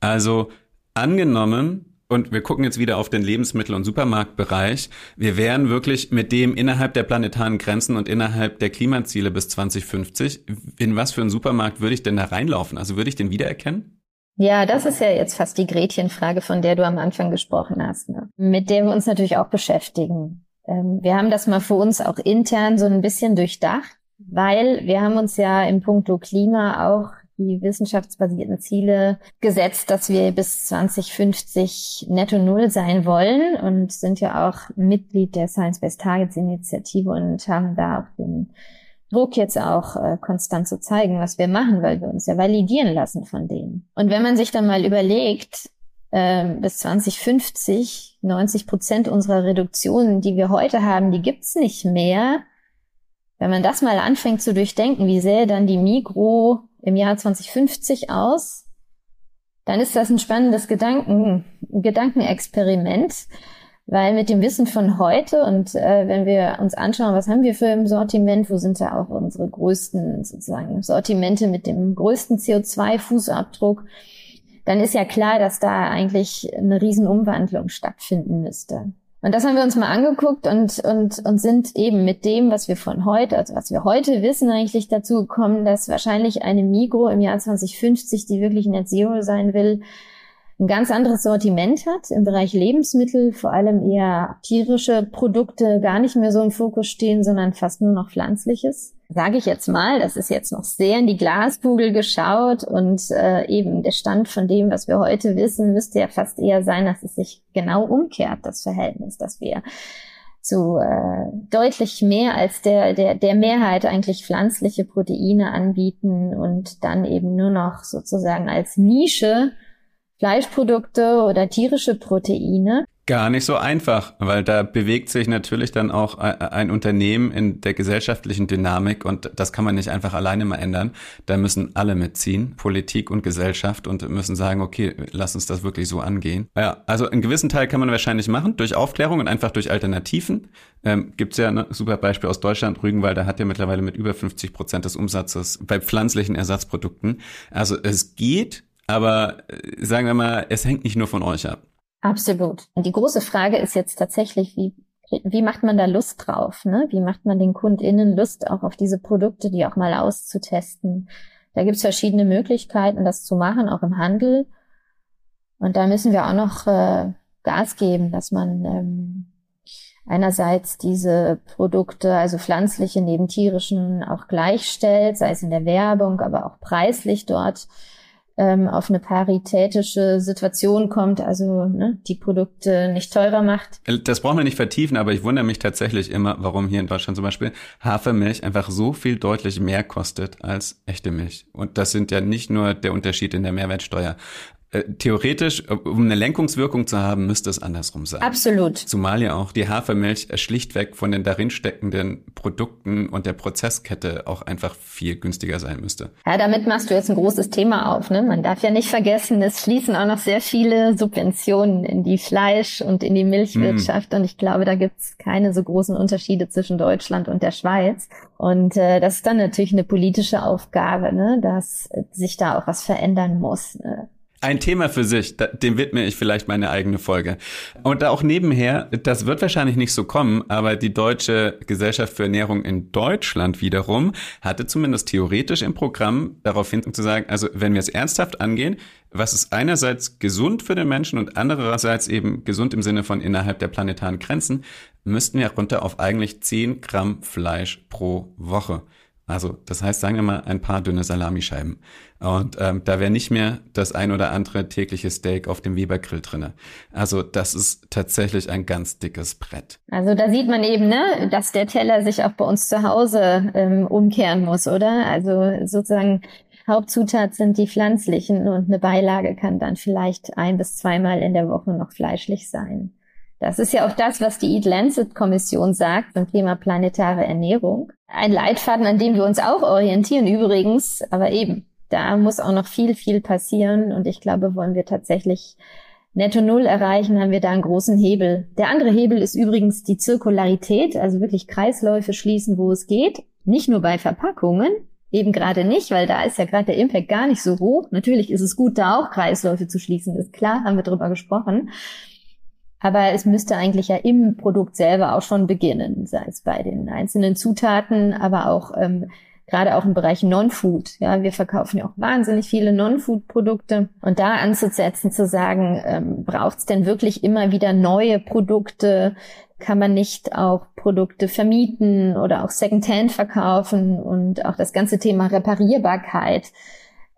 Also angenommen, und wir gucken jetzt wieder auf den Lebensmittel- und Supermarktbereich. Wir wären wirklich mit dem innerhalb der planetaren Grenzen und innerhalb der Klimaziele bis 2050. In was für einen Supermarkt würde ich denn da reinlaufen? Also würde ich den wiedererkennen?
Ja, das ist ja jetzt fast die Gretchenfrage, von der du am Anfang gesprochen hast, ne? mit der wir uns natürlich auch beschäftigen. Ähm, wir haben das mal für uns auch intern so ein bisschen durchdacht, weil wir haben uns ja im Punkto Klima auch die wissenschaftsbasierten Ziele gesetzt, dass wir bis 2050 netto null sein wollen und sind ja auch Mitglied der Science-Based Targets Initiative und haben da auch den Druck jetzt auch äh, konstant zu zeigen, was wir machen, weil wir uns ja validieren lassen von denen. Und wenn man sich dann mal überlegt, äh, bis 2050 90 Prozent unserer Reduktionen, die wir heute haben, die gibt's nicht mehr. Wenn man das mal anfängt zu durchdenken, wie sähe dann die Mikro im Jahr 2050 aus, dann ist das ein spannendes Gedanken, Gedankenexperiment, weil mit dem Wissen von heute und äh, wenn wir uns anschauen, was haben wir für im Sortiment, wo sind da auch unsere größten sozusagen Sortimente mit dem größten CO2-Fußabdruck, dann ist ja klar, dass da eigentlich eine Riesenumwandlung stattfinden müsste. Und das haben wir uns mal angeguckt und, und, und sind eben mit dem, was wir von heute, also was wir heute wissen, eigentlich dazu gekommen, dass wahrscheinlich eine Migro im Jahr 2050, die wirklich Net Zero sein will, ein ganz anderes Sortiment hat im Bereich Lebensmittel, vor allem eher tierische Produkte gar nicht mehr so im Fokus stehen, sondern fast nur noch pflanzliches. Sage ich jetzt mal, das ist jetzt noch sehr in die Glaskugel geschaut und äh, eben der Stand von dem, was wir heute wissen, müsste ja fast eher sein, dass es sich genau umkehrt, das Verhältnis, dass wir zu äh, deutlich mehr als der, der, der Mehrheit eigentlich pflanzliche Proteine anbieten und dann eben nur noch sozusagen als Nische Fleischprodukte oder tierische Proteine.
Gar nicht so einfach, weil da bewegt sich natürlich dann auch ein Unternehmen in der gesellschaftlichen Dynamik und das kann man nicht einfach alleine mal ändern. Da müssen alle mitziehen, Politik und Gesellschaft und müssen sagen, okay, lass uns das wirklich so angehen. Ja, also einen gewissen Teil kann man wahrscheinlich machen durch Aufklärung und einfach durch Alternativen. Ähm, Gibt ja ein super Beispiel aus Deutschland. Rügenwalder hat ja mittlerweile mit über 50 Prozent des Umsatzes bei pflanzlichen Ersatzprodukten. Also es geht, aber äh, sagen wir mal, es hängt nicht nur von euch ab.
Absolut. Und die große Frage ist jetzt tatsächlich, wie, wie macht man da Lust drauf? Ne? Wie macht man den KundInnen Lust auch auf diese Produkte, die auch mal auszutesten? Da gibt's verschiedene Möglichkeiten, das zu machen, auch im Handel. Und da müssen wir auch noch äh, Gas geben, dass man ähm, einerseits diese Produkte, also pflanzliche neben tierischen, auch gleichstellt, sei es in der Werbung, aber auch preislich dort ähm, auf eine paritätische Situation kommt, also ne, die Produkte nicht teurer macht.
Das brauchen wir nicht vertiefen, aber ich wundere mich tatsächlich immer, warum hier in Deutschland zum Beispiel Hafermilch einfach so viel deutlich mehr kostet als echte Milch. Und das sind ja nicht nur der Unterschied in der Mehrwertsteuer. Äh, theoretisch, äh, um eine Lenkungswirkung zu haben, müsste es andersrum sein.
Absolut.
Zumal ja auch die Hafermilch schlichtweg von den darin steckenden Produkten und der Prozesskette auch einfach viel günstiger sein müsste.
Ja, damit machst du jetzt ein großes Thema auf. Ne? Man darf ja nicht vergessen, es fließen auch noch sehr viele Subventionen in die Fleisch- und in die Milchwirtschaft. Mm. Und ich glaube, da gibt es keine so großen Unterschiede zwischen Deutschland und der Schweiz. Und äh, das ist dann natürlich eine politische Aufgabe, ne? dass sich da auch was verändern muss. Ne?
Ein Thema für sich, dem widme ich vielleicht meine eigene Folge. Und auch nebenher, das wird wahrscheinlich nicht so kommen, aber die Deutsche Gesellschaft für Ernährung in Deutschland wiederum hatte zumindest theoretisch im Programm darauf hin zu sagen, also wenn wir es ernsthaft angehen, was ist einerseits gesund für den Menschen und andererseits eben gesund im Sinne von innerhalb der planetaren Grenzen, müssten wir runter auf eigentlich 10 Gramm Fleisch pro Woche. Also das heißt, sagen wir mal ein paar dünne Salamischeiben. Und ähm, da wäre nicht mehr das ein oder andere tägliche Steak auf dem Webergrill drinne. Also das ist tatsächlich ein ganz dickes Brett.
Also da sieht man eben, ne, dass der Teller sich auch bei uns zu Hause ähm, umkehren muss, oder? Also sozusagen Hauptzutat sind die pflanzlichen und eine Beilage kann dann vielleicht ein bis zweimal in der Woche noch fleischlich sein. Das ist ja auch das, was die Eat Lancet Kommission sagt zum Thema planetare Ernährung. Ein Leitfaden, an dem wir uns auch orientieren übrigens, aber eben, da muss auch noch viel, viel passieren und ich glaube, wollen wir tatsächlich Netto Null erreichen, haben wir da einen großen Hebel. Der andere Hebel ist übrigens die Zirkularität, also wirklich Kreisläufe schließen, wo es geht. Nicht nur bei Verpackungen, eben gerade nicht, weil da ist ja gerade der Impact gar nicht so hoch. Natürlich ist es gut, da auch Kreisläufe zu schließen, ist klar, haben wir drüber gesprochen. Aber es müsste eigentlich ja im Produkt selber auch schon beginnen, sei es bei den einzelnen Zutaten, aber auch ähm, gerade auch im Bereich Non-Food. Ja, wir verkaufen ja auch wahnsinnig viele Non-Food-Produkte und da anzusetzen, zu sagen, ähm, braucht es denn wirklich immer wieder neue Produkte? Kann man nicht auch Produkte vermieten oder auch Secondhand verkaufen und auch das ganze Thema Reparierbarkeit?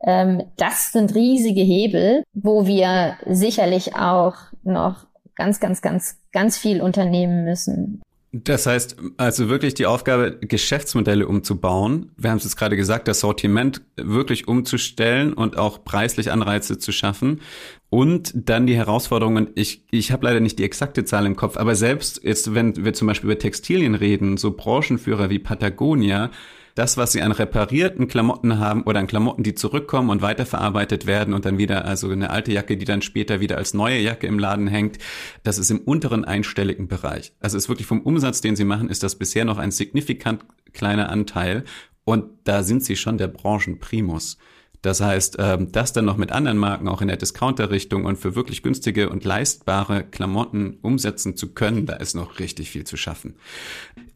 Ähm, das sind riesige Hebel, wo wir sicherlich auch noch ganz, ganz, ganz, ganz viel unternehmen müssen.
Das heißt, also wirklich die Aufgabe, Geschäftsmodelle umzubauen. Wir haben es jetzt gerade gesagt, das Sortiment wirklich umzustellen und auch preislich Anreize zu schaffen. Und dann die Herausforderungen, ich, ich habe leider nicht die exakte Zahl im Kopf, aber selbst jetzt, wenn wir zum Beispiel über Textilien reden, so Branchenführer wie Patagonia, das, was sie an reparierten Klamotten haben oder an Klamotten, die zurückkommen und weiterverarbeitet werden und dann wieder, also eine alte Jacke, die dann später wieder als neue Jacke im Laden hängt, das ist im unteren einstelligen Bereich. Also ist wirklich vom Umsatz, den sie machen, ist das bisher noch ein signifikant kleiner Anteil und da sind sie schon der Branchenprimus. Das heißt, ähm, das dann noch mit anderen Marken auch in der Discounter-Richtung und für wirklich günstige und leistbare Klamotten umsetzen zu können, da ist noch richtig viel zu schaffen.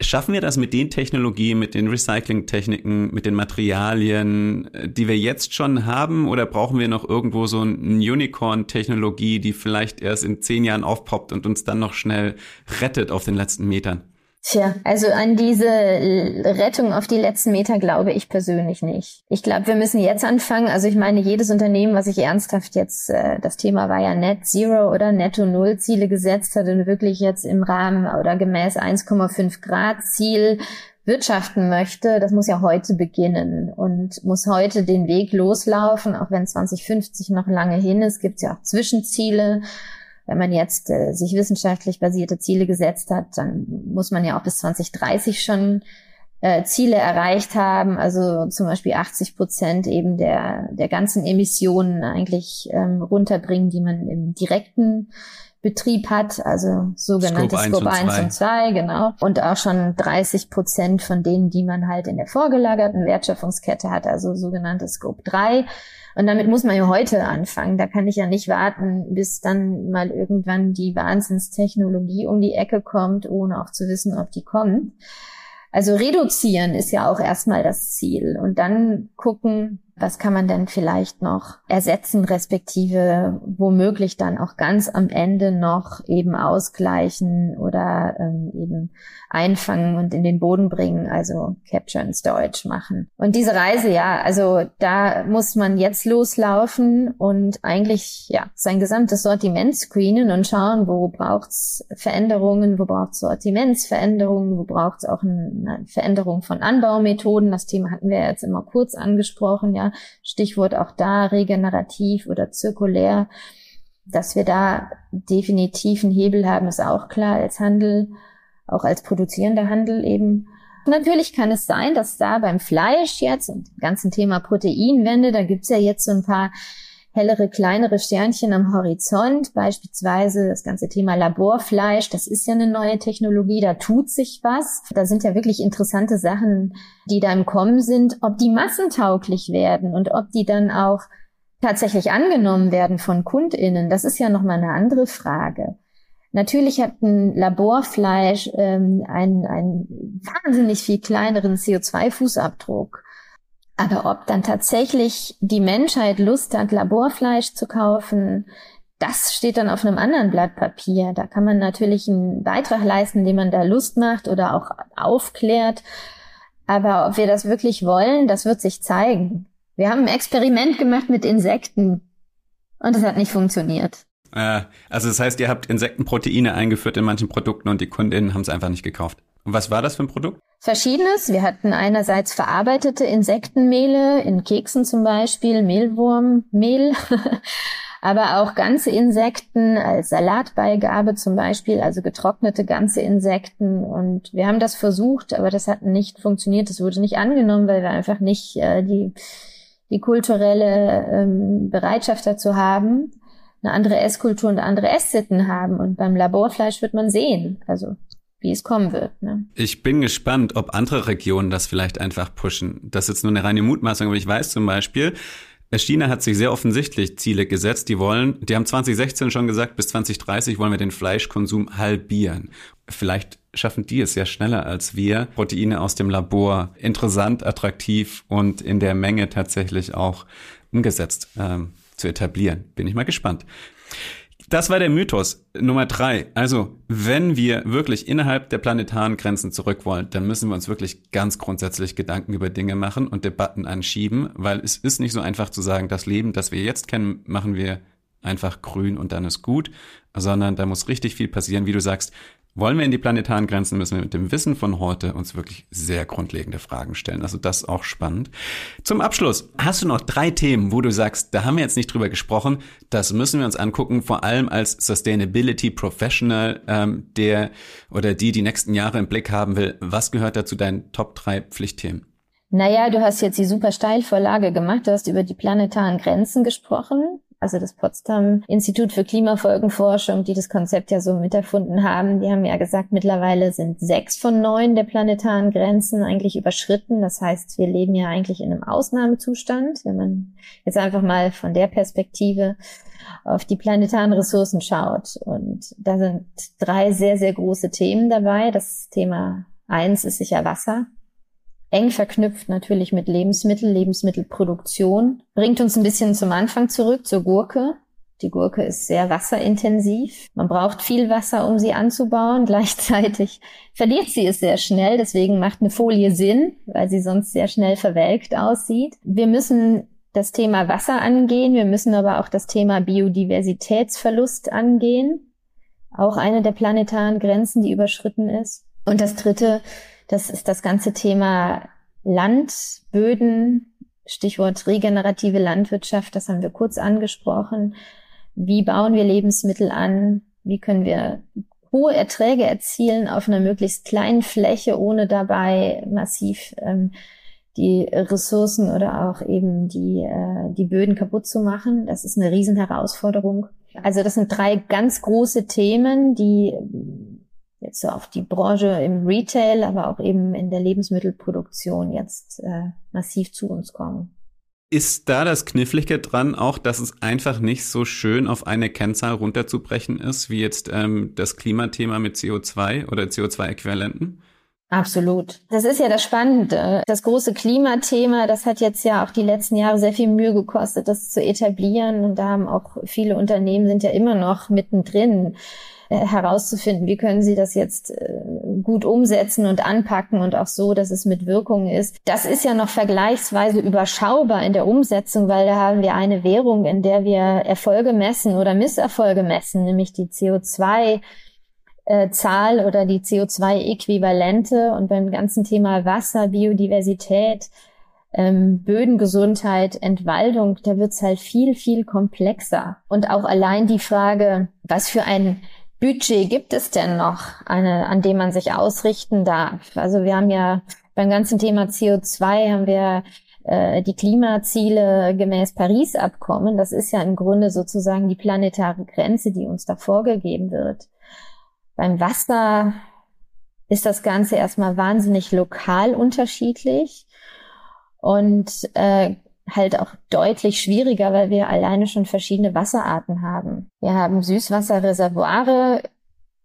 Schaffen wir das mit den Technologien, mit den Recycling-Techniken, mit den Materialien, äh, die wir jetzt schon haben, oder brauchen wir noch irgendwo so eine Unicorn-Technologie, die vielleicht erst in zehn Jahren aufpoppt und uns dann noch schnell rettet auf den letzten Metern?
Tja, also an diese Rettung auf die letzten Meter glaube ich persönlich nicht. Ich glaube, wir müssen jetzt anfangen. Also ich meine, jedes Unternehmen, was sich ernsthaft jetzt, äh, das Thema war ja Net Zero oder Netto Null Ziele gesetzt hat und wirklich jetzt im Rahmen oder gemäß 1,5 Grad Ziel wirtschaften möchte, das muss ja heute beginnen und muss heute den Weg loslaufen, auch wenn 2050 noch lange hin ist, gibt es ja auch Zwischenziele wenn man jetzt äh, sich wissenschaftlich basierte Ziele gesetzt hat, dann muss man ja auch bis 2030 schon äh, Ziele erreicht haben, also zum Beispiel 80 Prozent eben der, der ganzen Emissionen eigentlich ähm, runterbringen, die man im direkten Betrieb hat, also sogenannte Scope, 1, Scope 1 und 2, genau. Und auch schon 30 Prozent von denen, die man halt in der vorgelagerten Wertschöpfungskette hat, also sogenannte Scope 3. Und damit muss man ja heute anfangen. Da kann ich ja nicht warten, bis dann mal irgendwann die Wahnsinnstechnologie um die Ecke kommt, ohne auch zu wissen, ob die kommt. Also reduzieren ist ja auch erstmal das Ziel und dann gucken, was kann man denn vielleicht noch ersetzen, respektive womöglich dann auch ganz am Ende noch eben ausgleichen oder ähm, eben einfangen und in den Boden bringen, also Capture and Storage machen. Und diese Reise, ja, also da muss man jetzt loslaufen und eigentlich ja sein gesamtes Sortiment screenen und schauen, wo braucht's Veränderungen, wo braucht's Sortimentsveränderungen, wo braucht's auch eine Veränderung von Anbaumethoden. Das Thema hatten wir jetzt immer kurz angesprochen, ja. Stichwort auch da regenerativ oder zirkulär. Dass wir da definitiv einen Hebel haben, ist auch klar als Handel, auch als produzierender Handel eben. Natürlich kann es sein, dass da beim Fleisch jetzt und dem ganzen Thema Proteinwende, da gibt's ja jetzt so ein paar hellere, kleinere Sternchen am Horizont, beispielsweise das ganze Thema Laborfleisch, das ist ja eine neue Technologie, da tut sich was. Da sind ja wirklich interessante Sachen, die da im Kommen sind, ob die massentauglich werden und ob die dann auch tatsächlich angenommen werden von KundInnen, das ist ja nochmal eine andere Frage. Natürlich hat ein Laborfleisch ähm, einen, einen wahnsinnig viel kleineren CO2-Fußabdruck aber ob dann tatsächlich die Menschheit Lust hat, Laborfleisch zu kaufen, das steht dann auf einem anderen Blatt Papier. Da kann man natürlich einen Beitrag leisten, indem man da Lust macht oder auch aufklärt. Aber ob wir das wirklich wollen, das wird sich zeigen. Wir haben ein Experiment gemacht mit Insekten und es hat nicht funktioniert.
Äh, also das heißt, ihr habt Insektenproteine eingeführt in manchen Produkten und die Kundinnen haben es einfach nicht gekauft. Und was war das für ein Produkt?
Verschiedenes. Wir hatten einerseits verarbeitete Insektenmehle, in Keksen zum Beispiel, Mehlwurmmehl, aber auch ganze Insekten als Salatbeigabe zum Beispiel, also getrocknete ganze Insekten. Und wir haben das versucht, aber das hat nicht funktioniert. Das wurde nicht angenommen, weil wir einfach nicht äh, die, die kulturelle ähm, Bereitschaft dazu haben eine andere Esskultur und andere Esssitten haben. Und beim Laborfleisch wird man sehen. Also wie es kommen wird. Ne?
Ich bin gespannt, ob andere Regionen das vielleicht einfach pushen. Das ist jetzt nur eine reine Mutmaßung, aber ich weiß zum Beispiel, China hat sich sehr offensichtlich Ziele gesetzt. Die wollen, die haben 2016 schon gesagt, bis 2030 wollen wir den Fleischkonsum halbieren. Vielleicht schaffen die es ja schneller als wir, Proteine aus dem Labor interessant, attraktiv und in der Menge tatsächlich auch umgesetzt ähm, zu etablieren. Bin ich mal gespannt. Das war der Mythos Nummer drei. Also, wenn wir wirklich innerhalb der planetaren Grenzen zurück wollen, dann müssen wir uns wirklich ganz grundsätzlich Gedanken über Dinge machen und Debatten anschieben, weil es ist nicht so einfach zu sagen, das Leben, das wir jetzt kennen, machen wir einfach grün und dann ist gut, sondern da muss richtig viel passieren, wie du sagst. Wollen wir in die planetaren Grenzen, müssen wir mit dem Wissen von heute uns wirklich sehr grundlegende Fragen stellen. Also das auch spannend. Zum Abschluss, hast du noch drei Themen, wo du sagst, da haben wir jetzt nicht drüber gesprochen, das müssen wir uns angucken, vor allem als Sustainability Professional, ähm, der oder die die nächsten Jahre im Blick haben will. Was gehört dazu deinen Top drei Pflichtthemen?
Naja, du hast jetzt die super Steilvorlage gemacht, du hast über die planetaren Grenzen gesprochen also das Potsdam Institut für Klimafolgenforschung, die das Konzept ja so miterfunden haben, die haben ja gesagt, mittlerweile sind sechs von neun der planetaren Grenzen eigentlich überschritten. Das heißt, wir leben ja eigentlich in einem Ausnahmezustand, wenn man jetzt einfach mal von der Perspektive auf die planetaren Ressourcen schaut. Und da sind drei sehr, sehr große Themen dabei. Das Thema eins ist sicher Wasser eng verknüpft natürlich mit Lebensmittel, Lebensmittelproduktion. Bringt uns ein bisschen zum Anfang zurück, zur Gurke. Die Gurke ist sehr wasserintensiv. Man braucht viel Wasser, um sie anzubauen. Gleichzeitig verliert sie es sehr schnell. Deswegen macht eine Folie Sinn, weil sie sonst sehr schnell verwelkt aussieht. Wir müssen das Thema Wasser angehen. Wir müssen aber auch das Thema Biodiversitätsverlust angehen. Auch eine der planetaren Grenzen, die überschritten ist. Und das dritte das ist das ganze Thema Land, Böden, Stichwort regenerative Landwirtschaft, das haben wir kurz angesprochen. Wie bauen wir Lebensmittel an? Wie können wir hohe Erträge erzielen auf einer möglichst kleinen Fläche, ohne dabei massiv ähm, die Ressourcen oder auch eben die, äh, die Böden kaputt zu machen. Das ist eine Riesenherausforderung. Also das sind drei ganz große Themen, die jetzt so auf die Branche im Retail, aber auch eben in der Lebensmittelproduktion jetzt äh, massiv zu uns kommen.
Ist da das Knifflige dran auch, dass es einfach nicht so schön auf eine Kennzahl runterzubrechen ist, wie jetzt ähm, das Klimathema mit CO2 oder CO2-Äquivalenten?
Absolut. Das ist ja das Spannende. Das große Klimathema, das hat jetzt ja auch die letzten Jahre sehr viel Mühe gekostet, das zu etablieren. Und da haben auch viele Unternehmen sind ja immer noch mittendrin. Äh, herauszufinden, wie können sie das jetzt äh, gut umsetzen und anpacken und auch so, dass es mit Wirkung ist. Das ist ja noch vergleichsweise überschaubar in der Umsetzung, weil da haben wir eine Währung, in der wir Erfolge messen oder Misserfolge messen, nämlich die CO2 äh, Zahl oder die CO2-Äquivalente und beim ganzen Thema Wasser, Biodiversität, ähm, Bödengesundheit, Entwaldung, da wird's halt viel, viel komplexer. Und auch allein die Frage, was für ein Budget gibt es denn noch, eine, an dem man sich ausrichten darf? Also wir haben ja beim ganzen Thema CO2 haben wir äh, die Klimaziele gemäß Paris-Abkommen. Das ist ja im Grunde sozusagen die planetare Grenze, die uns da vorgegeben wird. Beim Wasser ist das Ganze erstmal wahnsinnig lokal unterschiedlich. Und äh, halt auch deutlich schwieriger, weil wir alleine schon verschiedene Wasserarten haben. Wir haben Süßwasserreservoire,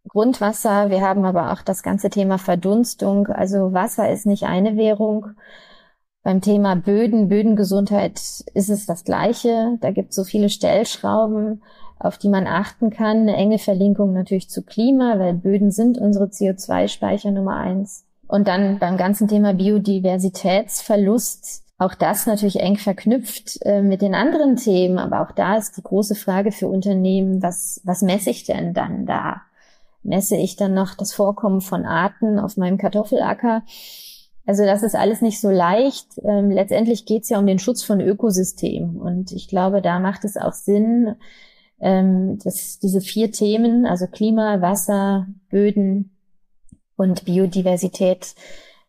Grundwasser, wir haben aber auch das ganze Thema Verdunstung. Also Wasser ist nicht eine Währung. Beim Thema Böden, Bödengesundheit ist es das Gleiche. Da gibt es so viele Stellschrauben, auf die man achten kann. Eine enge Verlinkung natürlich zu Klima, weil Böden sind unsere CO2-Speicher Nummer eins. Und dann beim ganzen Thema Biodiversitätsverlust, auch das natürlich eng verknüpft äh, mit den anderen Themen. Aber auch da ist die große Frage für Unternehmen, was, was messe ich denn dann da? Messe ich dann noch das Vorkommen von Arten auf meinem Kartoffelacker? Also das ist alles nicht so leicht. Ähm, letztendlich geht es ja um den Schutz von Ökosystemen. Und ich glaube, da macht es auch Sinn, ähm, dass diese vier Themen, also Klima, Wasser, Böden und Biodiversität,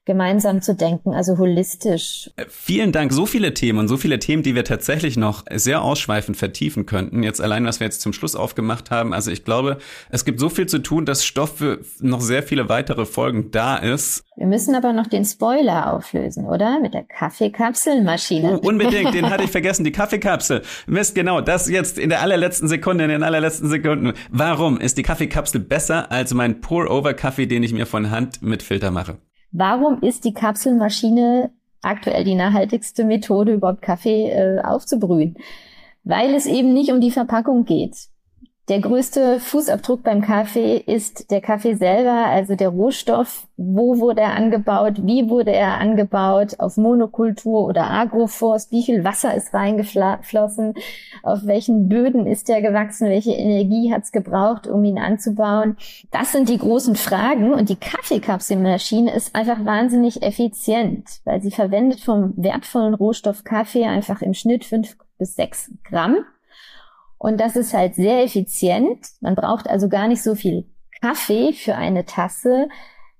gemeinsam zu denken, also holistisch.
Äh, vielen Dank. So viele Themen und so viele Themen, die wir tatsächlich noch sehr ausschweifend vertiefen könnten. Jetzt allein, was wir jetzt zum Schluss aufgemacht haben. Also ich glaube, es gibt so viel zu tun, dass Stoff für noch sehr viele weitere Folgen da ist.
Wir müssen aber noch den Spoiler auflösen, oder? Mit der Kaffeekapselmaschine.
Oh, unbedingt, den hatte ich vergessen, die Kaffeekapsel. Mist, genau, das jetzt in der allerletzten Sekunde, in den allerletzten Sekunden. Warum ist die Kaffeekapsel besser als mein Pour-Over-Kaffee, den ich mir von Hand mit Filter mache?
Warum ist die Kapselmaschine aktuell die nachhaltigste Methode, überhaupt Kaffee äh, aufzubrühen? Weil es eben nicht um die Verpackung geht. Der größte Fußabdruck beim Kaffee ist der Kaffee selber, also der Rohstoff. Wo wurde er angebaut? Wie wurde er angebaut? Auf Monokultur oder Agroforst? Wie viel Wasser ist reingeflossen? Auf welchen Böden ist er gewachsen? Welche Energie hat es gebraucht, um ihn anzubauen? Das sind die großen Fragen. Und die Kaffeekapselmaschine ist einfach wahnsinnig effizient, weil sie verwendet vom wertvollen Rohstoff Kaffee einfach im Schnitt fünf bis sechs Gramm und das ist halt sehr effizient. Man braucht also gar nicht so viel Kaffee für eine Tasse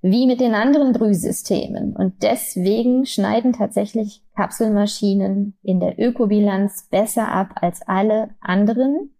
wie mit den anderen Brühsystemen. Und deswegen schneiden tatsächlich Kapselmaschinen in der Ökobilanz besser ab als alle anderen.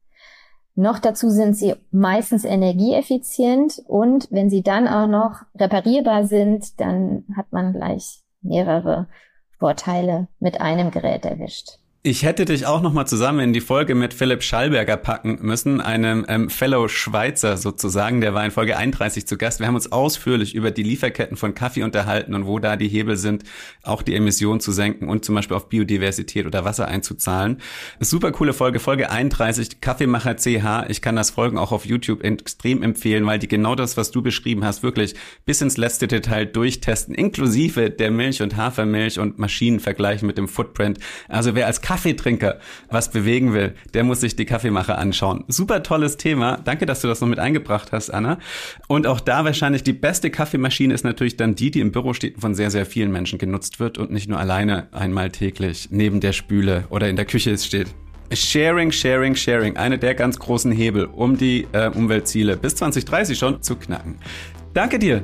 Noch dazu sind sie meistens energieeffizient und wenn sie dann auch noch reparierbar sind, dann hat man gleich mehrere Vorteile mit einem Gerät erwischt.
Ich hätte dich auch noch mal zusammen in die Folge mit Philipp Schallberger packen müssen, einem ähm, Fellow Schweizer sozusagen. Der war in Folge 31 zu Gast. Wir haben uns ausführlich über die Lieferketten von Kaffee unterhalten und wo da die Hebel sind, auch die Emissionen zu senken und zum Beispiel auf Biodiversität oder Wasser einzuzahlen. Super coole Folge, Folge 31, Kaffeemacher CH. Ich kann das Folgen auch auf YouTube extrem empfehlen, weil die genau das, was du beschrieben hast, wirklich bis ins letzte Detail durchtesten, inklusive der Milch und Hafermilch und Maschinen vergleichen mit dem Footprint. Also wer als Kaffeetrinker was bewegen will, der muss sich die Kaffeemacher anschauen. Super tolles Thema. Danke, dass du das noch mit eingebracht hast, Anna. Und auch da wahrscheinlich die beste Kaffeemaschine ist natürlich dann die, die im Büro steht und von sehr, sehr vielen Menschen genutzt wird und nicht nur alleine einmal täglich neben der Spüle oder in der Küche steht. Sharing, Sharing, Sharing, eine der ganz großen Hebel, um die äh, Umweltziele bis 2030 schon zu knacken. Danke dir,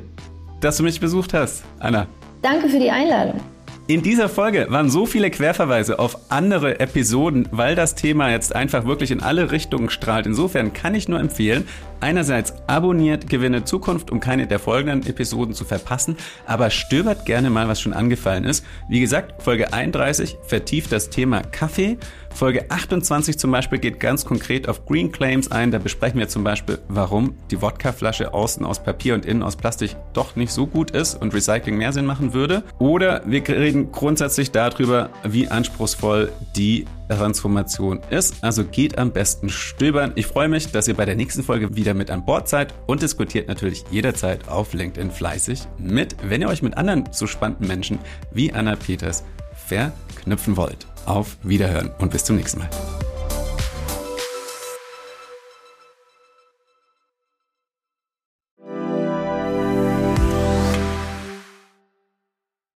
dass du mich besucht hast, Anna.
Danke für die Einladung.
In dieser Folge waren so viele Querverweise auf andere Episoden, weil das Thema jetzt einfach wirklich in alle Richtungen strahlt. Insofern kann ich nur empfehlen, einerseits abonniert Gewinne Zukunft, um keine der folgenden Episoden zu verpassen, aber stöbert gerne mal, was schon angefallen ist. Wie gesagt, Folge 31 vertieft das Thema Kaffee. Folge 28 zum Beispiel geht ganz konkret auf Green Claims ein. Da besprechen wir zum Beispiel, warum die Wodkaflasche außen aus Papier und innen aus Plastik doch nicht so gut ist und Recycling mehr Sinn machen würde. Oder wir reden grundsätzlich darüber, wie anspruchsvoll die Transformation ist. Also geht am besten stöbern. Ich freue mich, dass ihr bei der nächsten Folge wieder mit an Bord seid und diskutiert natürlich jederzeit auf LinkedIn fleißig mit, wenn ihr euch mit anderen so spannenden Menschen wie Anna Peters verknüpfen wollt. Auf Wiederhören und bis zum nächsten Mal.